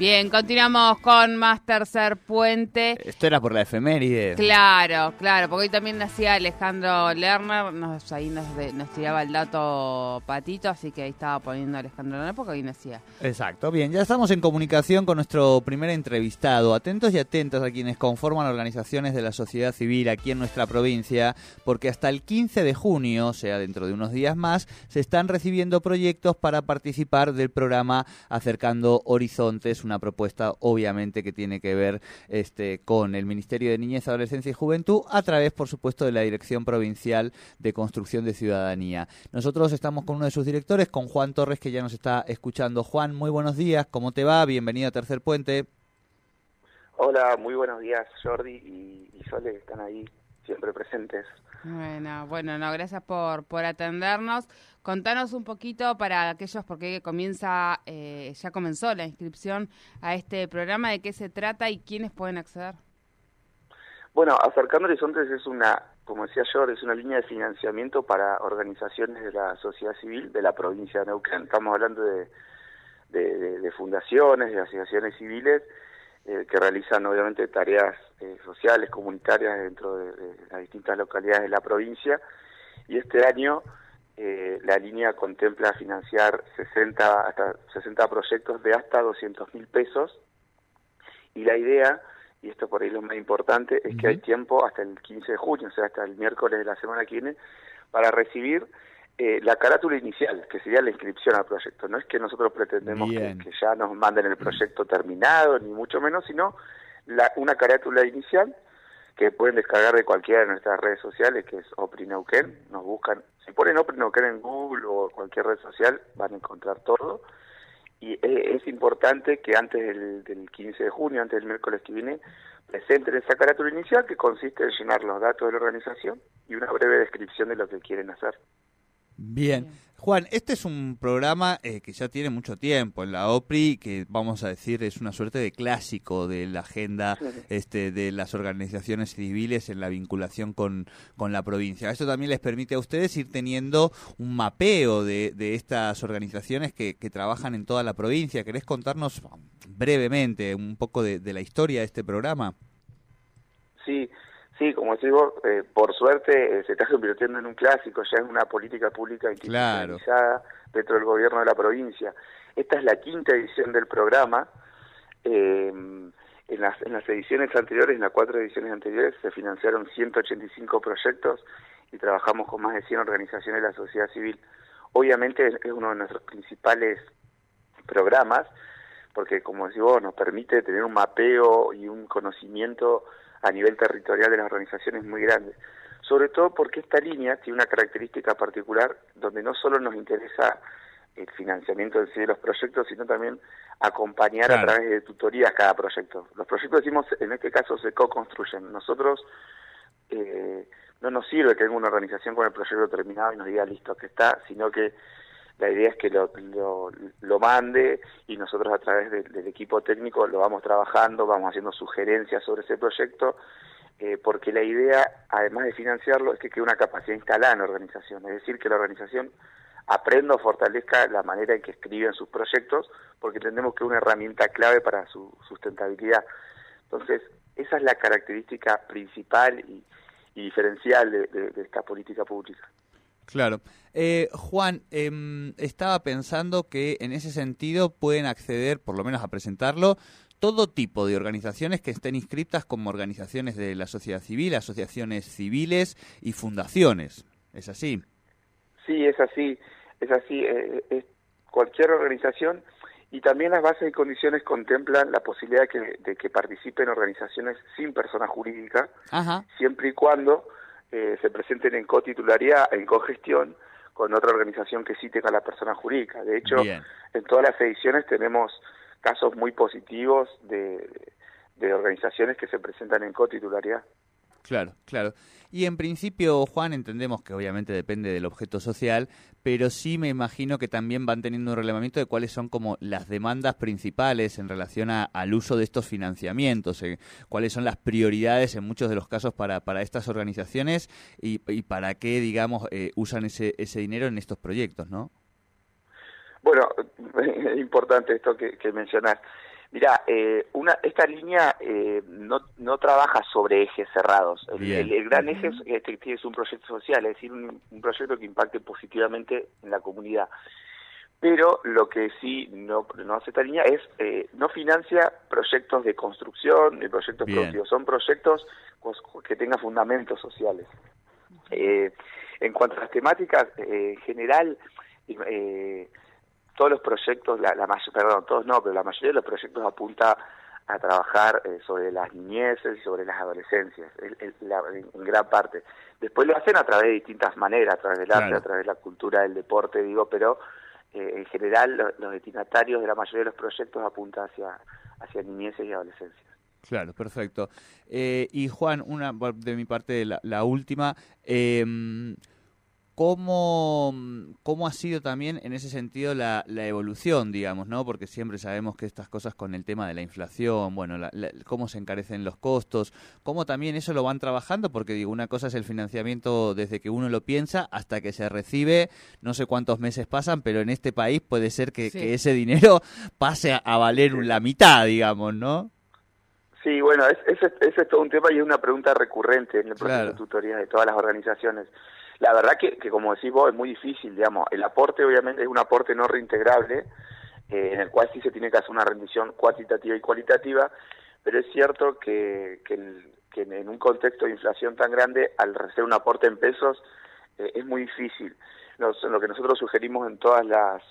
Bien, continuamos con más tercer puente. Esto era por la efeméride. Claro, claro, porque hoy también nacía Alejandro Lerner, nos, ahí nos, nos tiraba el dato Patito, así que ahí estaba poniendo Alejandro Lerner porque hoy nacía. Exacto, bien, ya estamos en comunicación con nuestro primer entrevistado. Atentos y atentas a quienes conforman organizaciones de la sociedad civil aquí en nuestra provincia, porque hasta el 15 de junio, o sea, dentro de unos días más, se están recibiendo proyectos para participar del programa Acercando Horizontes, una propuesta obviamente que tiene que ver este, con el Ministerio de Niñez, Adolescencia y Juventud, a través, por supuesto, de la Dirección Provincial de Construcción de Ciudadanía. Nosotros estamos con uno de sus directores, con Juan Torres, que ya nos está escuchando. Juan, muy buenos días, ¿cómo te va? Bienvenido a Tercer Puente. Hola, muy buenos días Jordi y, y Sole están ahí siempre presentes. Bueno, bueno, no, gracias por, por atendernos. Contanos un poquito para aquellos, porque comienza, eh, ya comenzó la inscripción a este programa, de qué se trata y quiénes pueden acceder. Bueno, Acercando Horizontes es una, como decía Jordi, es una línea de financiamiento para organizaciones de la sociedad civil de la provincia de Neuquén. Estamos hablando de, de, de- de fundaciones, de asociaciones civiles eh, que realizan obviamente tareas eh, sociales, comunitarias dentro de, de las distintas localidades de la provincia. Y este año eh, la línea contempla financiar 60, hasta 60 proyectos de hasta 200 mil pesos. Y la idea, y esto por ahí lo más importante, es que hay tiempo hasta el 15 de junio, o sea, hasta el miércoles de la semana que viene, para recibir eh, la carátula inicial, que sería la inscripción al proyecto. No es que nosotros pretendemos que, ya nos manden el proyecto terminado, ni mucho menos, sino la, una carátula inicial que pueden descargar de cualquiera de nuestras redes sociales, que es Opri Neuquén. Nos buscan, si ponen Opri Neuquén en Google o cualquier red social, van a encontrar todo. Y eh, es importante que antes del, del 15 de junio, antes del miércoles que viene, presenten esa carátula inicial que consiste en llenar los datos de la organización y una breve descripción de lo que quieren hacer. Bien. Juan, este es un programa eh, que ya tiene mucho tiempo en la OPRI, que vamos a decir es una suerte de clásico de la agenda este, de las organizaciones civiles en la vinculación con, con la provincia. Esto también les permite a ustedes ir teniendo un mapeo de, de estas organizaciones que, que trabajan en toda la provincia. ¿Querés contarnos brevemente un poco de, de la historia de este programa? Sí, sí, como decís vos, eh, por suerte eh, se está convirtiendo en un clásico, ya es una política pública institucionalizada dentro del gobierno de la provincia. Esta es la quinta edición del programa. Eh, en, las, en las ediciones anteriores, en las cuatro ediciones anteriores, se financiaron 185 proyectos y trabajamos con más de 100 organizaciones de la sociedad civil. Obviamente es, es uno de nuestros principales programas, porque como decís vos, nos permite tener un mapeo y un conocimiento a nivel territorial de las organizaciones muy grande. Sobre todo porque esta línea tiene una característica particular donde no solo nos interesa el financiamiento de los proyectos, sino también acompañar Claro. a través de tutorías cada proyecto. Los proyectos, decimos, en este caso se co-construyen. Nosotros eh, no nos sirve que venga una organización con el proyecto terminado y nos diga listo que está, sino que la idea es que lo, mande y nosotros a través del- equipo técnico lo vamos trabajando, vamos haciendo sugerencias sobre ese proyecto, eh, porque la idea, además de financiarlo, es que quede una capacidad instalada en la organización, es decir, que la organización aprenda o fortalezca la manera en que escriben sus proyectos, porque entendemos que es una herramienta clave para su sustentabilidad. Entonces, esa es la característica principal y, diferencial de esta política pública. Claro. Eh, Juan, em, estaba pensando que en ese sentido pueden acceder, por lo menos a presentarlo, todo tipo de organizaciones que estén inscritas como organizaciones de la sociedad civil, asociaciones civiles y fundaciones. ¿Es así? Sí, es así, es así. eh, es cualquier organización y también las bases y condiciones contemplan la posibilidad de que, de que participen organizaciones sin persona jurídica, Ajá. siempre y cuando eh, se presenten en cotitularidad, en cogestión, con otra organización que sí tenga la persona jurídica. De hecho, Bien. en todas las ediciones tenemos casos muy positivos de, de organizaciones que se presentan en cotitularidad. Claro, claro. Y en principio, Juan, entendemos que obviamente depende del objeto social, pero sí me imagino que también van teniendo un relevamiento de cuáles son como las demandas principales en relación al uso de estos financiamientos, eh, cuáles son las prioridades en muchos de los casos para, para estas organizaciones y, para qué, digamos, eh, usan ese, ese dinero en estos proyectos, ¿no? Bueno, es importante esto que, que. Mira, eh, una, esta línea eh, no, no trabaja sobre ejes cerrados. El, gran eje es, este, es un proyecto social, es decir, un, proyecto que impacte positivamente en la comunidad. Pero lo que sí no, no hace esta línea es, eh, no financia proyectos de construcción ni proyectos propios, son proyectos que tengan fundamentos sociales. Eh, en cuanto a las temáticas, en general, todos los proyectos, la, la perdón, todos no, pero la mayoría de los proyectos apunta a trabajar eh, sobre las niñeces y sobre las adolescencias, en gran parte. Después lo hacen a través de distintas maneras, a través del arte, a través de la cultura, del deporte, digo, pero eh, en general los destinatarios de la mayoría de los proyectos apuntan hacia, hacia niñeces y adolescencias. Claro, perfecto. Eh, y Juan, una de mi parte, la, la última. Eh, ¿Cómo, ¿Cómo ha sido también en ese sentido la, la, evolución, digamos, ¿no? Porque siempre sabemos que estas cosas con el tema de la inflación, bueno, cómo se encarecen los costos, cómo también eso lo van trabajando, porque digo, una cosa es el financiamiento desde que uno lo piensa hasta que se recibe, no sé cuántos meses pasan, pero en este país puede ser que, ese dinero pase a, valer la mitad, digamos, ¿no? Sí, bueno, ese, es todo un tema y es una pregunta recurrente en el proceso de tutoría de todas las organizaciones. La verdad que, que, como decís vos, es muy difícil, digamos. El aporte, obviamente, es un aporte no reintegrable, eh, en el cual sí se tiene que hacer una rendición cuantitativa y cualitativa, pero es cierto que, que, en un contexto de inflación tan grande, al hacer un aporte en pesos, eh, es muy difícil. lo que nosotros sugerimos en todas las,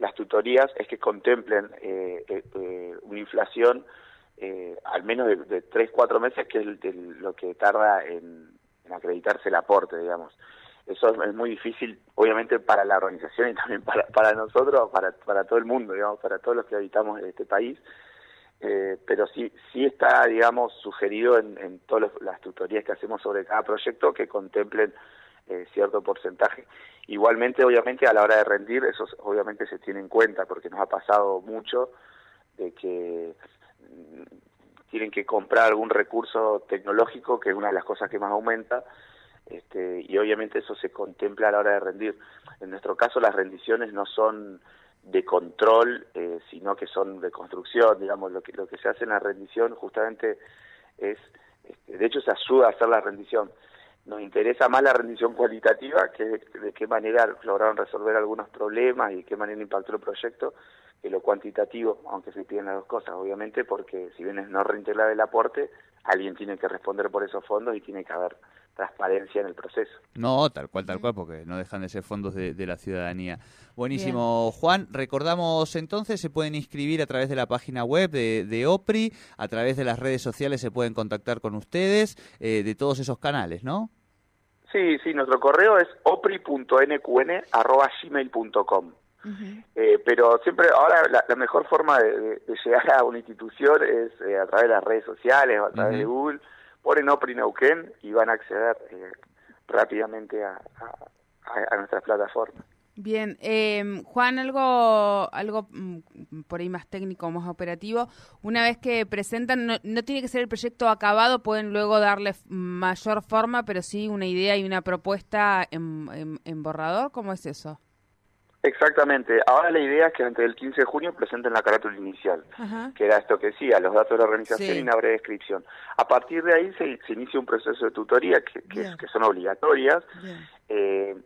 las tutorías es que contemplen eh, una inflación al menos de, tres, cuatro meses, que es lo que tarda en acreditarse el aporte, digamos eso es muy difícil, obviamente, para la organización y también para, para nosotros, para, para todo el mundo, digamos, para todos los que habitamos este país. Eh, pero sí, sí está, digamos, sugerido en, en todas las tutorías que hacemos sobre cada proyecto que contemplen eh, cierto porcentaje. Igualmente, obviamente, a la hora de rendir, eso obviamente se tiene en cuenta, porque nos ha pasado mucho de que mm, tienen que comprar algún recurso tecnológico, que es una de las cosas que más aumenta, este, y obviamente eso se contempla a la hora de rendir. En nuestro caso las rendiciones no son de control, eh, sino que son de construcción, digamos, lo que, lo que se hace en la rendición justamente es, este, de hecho se ayuda a hacer la rendición. Nos interesa más la rendición cualitativa, que de qué manera lograron resolver algunos problemas y de qué manera impactó el proyecto, que lo cuantitativo, aunque se piden las dos cosas, obviamente, porque si bien es no reintegrar el aporte, alguien tiene que responder por esos fondos y tiene que haber transparencia en el proceso. No, tal cual, tal cual, porque no dejan de ser fondos de, la ciudadanía. Buenísimo, Juan. Recordamos entonces, se pueden inscribir a través de la página web de, OPRI, a través de las redes sociales se pueden contactar con ustedes, eh, de todos esos canales, ¿no? Sí, sí, nuestro correo es opri.nqn.gmail.com. eh, pero siempre, ahora la, mejor forma de, llegar a una institución es eh, a través de las redes sociales o a través de Google ponen Opri Neuquén y van a acceder eh, rápidamente a, a, nuestras plataformas. Bien, eh, Juan, algo, algo mm, por ahí más técnico, más operativo. Una vez que presentan, no, no, tiene que ser el proyecto acabado, pueden luego darle mayor forma, pero sí una idea y una propuesta en borrador. ¿Cómo es eso? Exactamente. Ahora la idea es que antes del 15 de junio presenten la carátula inicial, que era esto que decía, los datos de la organización y una breve descripción. A partir de ahí se, inicia un proceso de tutoría que, que, son obligatorias eh,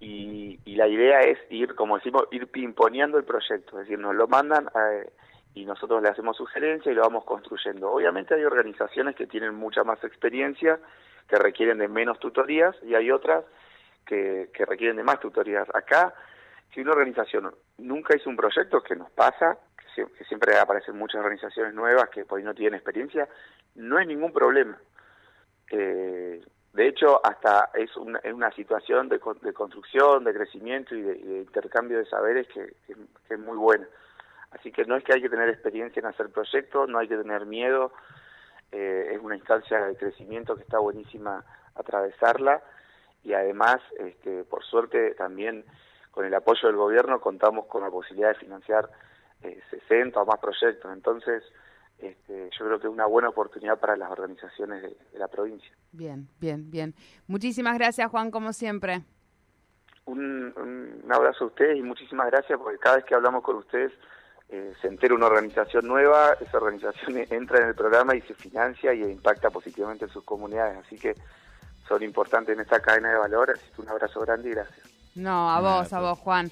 y, la idea es ir, como decimos, ir pimponeando el proyecto, es decir, nos lo mandan eh, y nosotros le hacemos sugerencia y lo vamos construyendo. Obviamente hay organizaciones que tienen mucha más experiencia, que requieren de menos tutorías y hay otras que, que requieren de más tutorías. Acá si una organización nunca hizo un proyecto, que nos pasa, que, siempre aparecen muchas organizaciones nuevas que por ahí no tienen experiencia, no es ningún problema. Eh, de hecho, hasta es una, es una situación de, construcción, de crecimiento y de, intercambio de saberes que, es muy buena. Así que no es que hay que tener experiencia en hacer proyectos, no hay que tener miedo. eh, es una instancia de crecimiento que está buenísima atravesarla y además, este, por suerte, también con el apoyo del gobierno contamos con la posibilidad de financiar eh, 60 o más proyectos. Entonces, este, yo creo que es una buena oportunidad para las organizaciones de, la provincia. Bien, bien, bien. Muchísimas gracias, Juan, como siempre. Un, un, abrazo a ustedes y muchísimas gracias porque cada vez que hablamos con ustedes eh, se entera una organización nueva, esa organización entra en el programa y se financia y impacta positivamente en sus comunidades. Así que son importantes en esta cadena de valor. Así que un abrazo grande y gracias. No, a vos, a vos, Juan.